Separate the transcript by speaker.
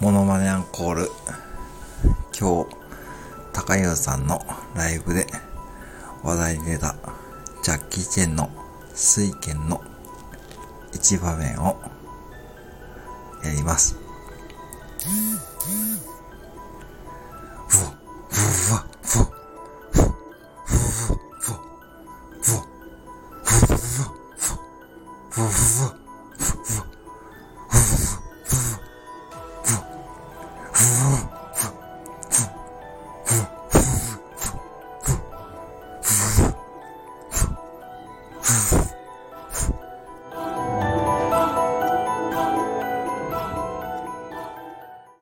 Speaker 1: モノマネアンコール。今日、高岩さんのライブで話題に出たジャッキー・チェンの水拳の一場面をやります。ふぅ